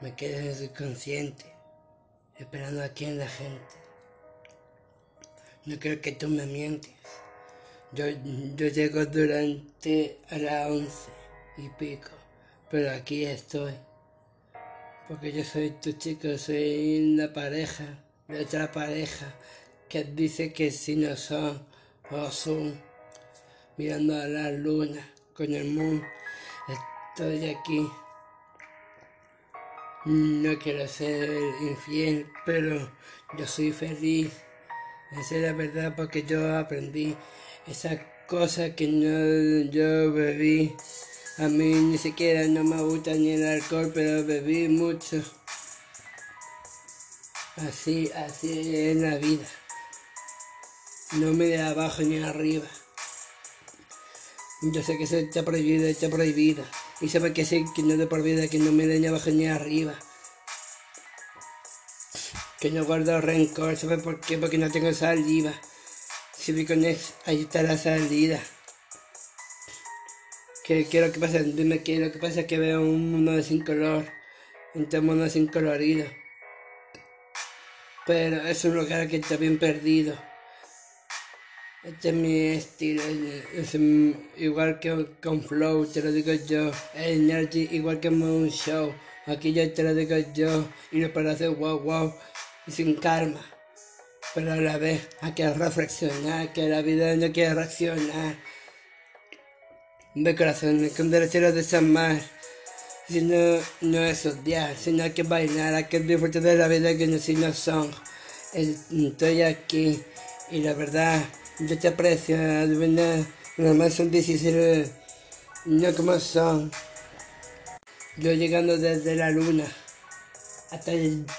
me quedo en esperando aquí en la gente. No creo que tú me mientes. Yo, yo llego durante a las once y pico, pero aquí estoy. Porque yo soy tu chico, soy la pareja de otra pareja que dice que si no son o son mirando a la luna con el mundo. Estoy aquí. No quiero ser infiel, pero yo soy feliz. Esa es la verdad porque yo aprendí esa cosa que no yo bebí. A mí ni siquiera no me gusta ni el alcohol, pero bebí mucho. Así, así es la vida. No me de abajo ni arriba. Yo sé que eso está prohibido, está prohibido. Y sabe que sé que no de por vida, que no me ni abajo ni arriba. Que no guardo rencor, ¿sabe por qué? Porque no tengo saliva. Si vi con ex, ahí está la salida. ¿Qué, qué es lo que pasa? Dime qué lo que pasa que veo un mundo sin color. Un mundo sin colorido. Pero es un lugar que está bien perdido. Este es mi estilo, es igual que con Flow, te lo digo yo. Energy, igual que un show. Aquí ya te lo digo yo. Y no para hacer wow wow y sin karma. Pero a la vez hay que reflexionar, que la vida no quiere reaccionar. De corazón, con derecho de desamar. Si no, no es odiar, sino hay que bailar, hay que disfrutar de la vida que no si no son. Estoy aquí y la verdad yo te aprecio, de verdad. Normal son 16, no como son. Yo llegando desde la luna hasta,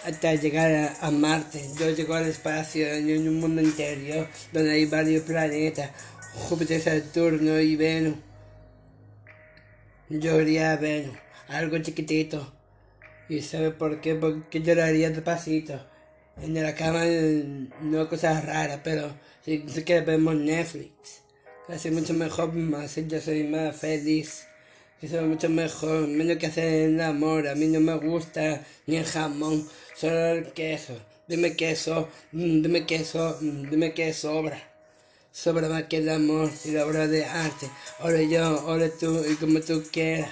hasta llegar a, Marte. Yo llego al espacio en un mundo interior donde hay varios planetas, Júpiter, Saturno y Venus. Yo iría a Venus, algo chiquitito. ¿Y sabe por qué? Porque lloraría despacito. En la cama no cosas raras, pero sí, que vemos Netflix. Casi mucho mejor, más yo soy más feliz. Eso es mucho mejor, menos que hacer el amor. A mí no me gusta ni el jamón, solo el queso. Dime queso, mm, dime queso, mm, dime qué sobra. Sobra más que el amor y la obra de arte. Ahora yo, ahora tú y como tú quieras.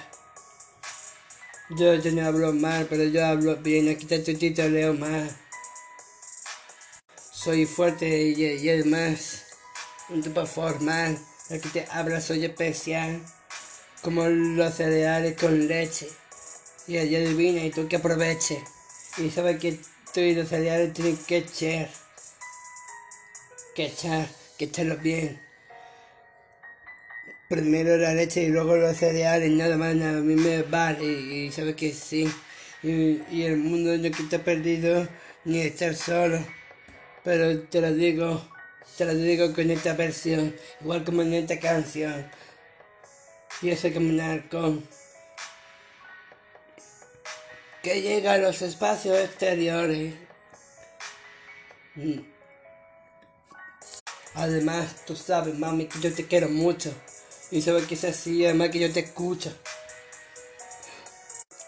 Yo, yo no hablo mal, pero yo hablo bien. Aquí está tu leo más. Soy fuerte y, y es más un tipo formal. Aquí te habla, soy especial como los cereales con leche. Y ella adivina y tú que aproveche. Y sabes que tú y los cereales tienen que echar. Que echar, que echarlos bien. Primero la leche y luego los cereales, nada más, nada, a mí me vale. Y, sabes que sí. Y, el mundo no está perdido ni estar solo. Pero te lo digo, te lo digo con esta versión, igual como en esta canción y ese caminar con que llega a los espacios exteriores. Mm. Además, tú sabes, mami, que yo te quiero mucho. Y sabes que es así, además que yo te escucho.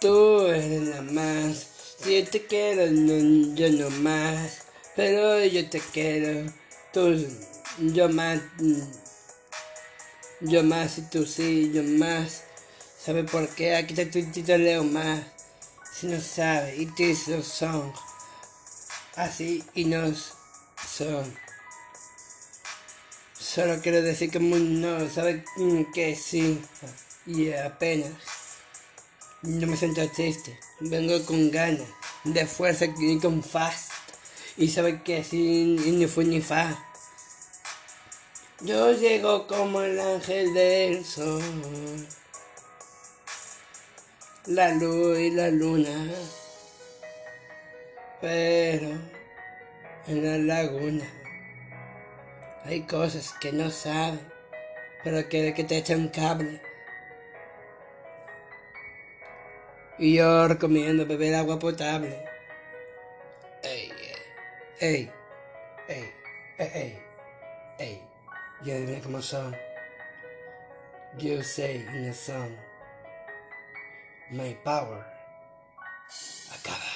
Tú eres la más. Si yo te quiero, yo no más. Pero yo te quiero. Tú, yo más. Yo más y tú sí, yo más. ¿Sabe por qué? Aquí está tu Leo más. Si no sabe, y te son. Así y nos son. Solo quiero decir que no, sabe que sí. Y apenas. No me siento triste. Vengo con ganas, de fuerza y con fast. Y sabe que así ni fue ni fa. Yo llego como el ángel del sol, la luz y la luna, pero en la laguna hay cosas que no saben, pero quiere que te echen cable. Y yo recomiendo beber agua potable. Hey, hey, hey, hey, hey. Guilherme my como chama? say in the song My power acaba.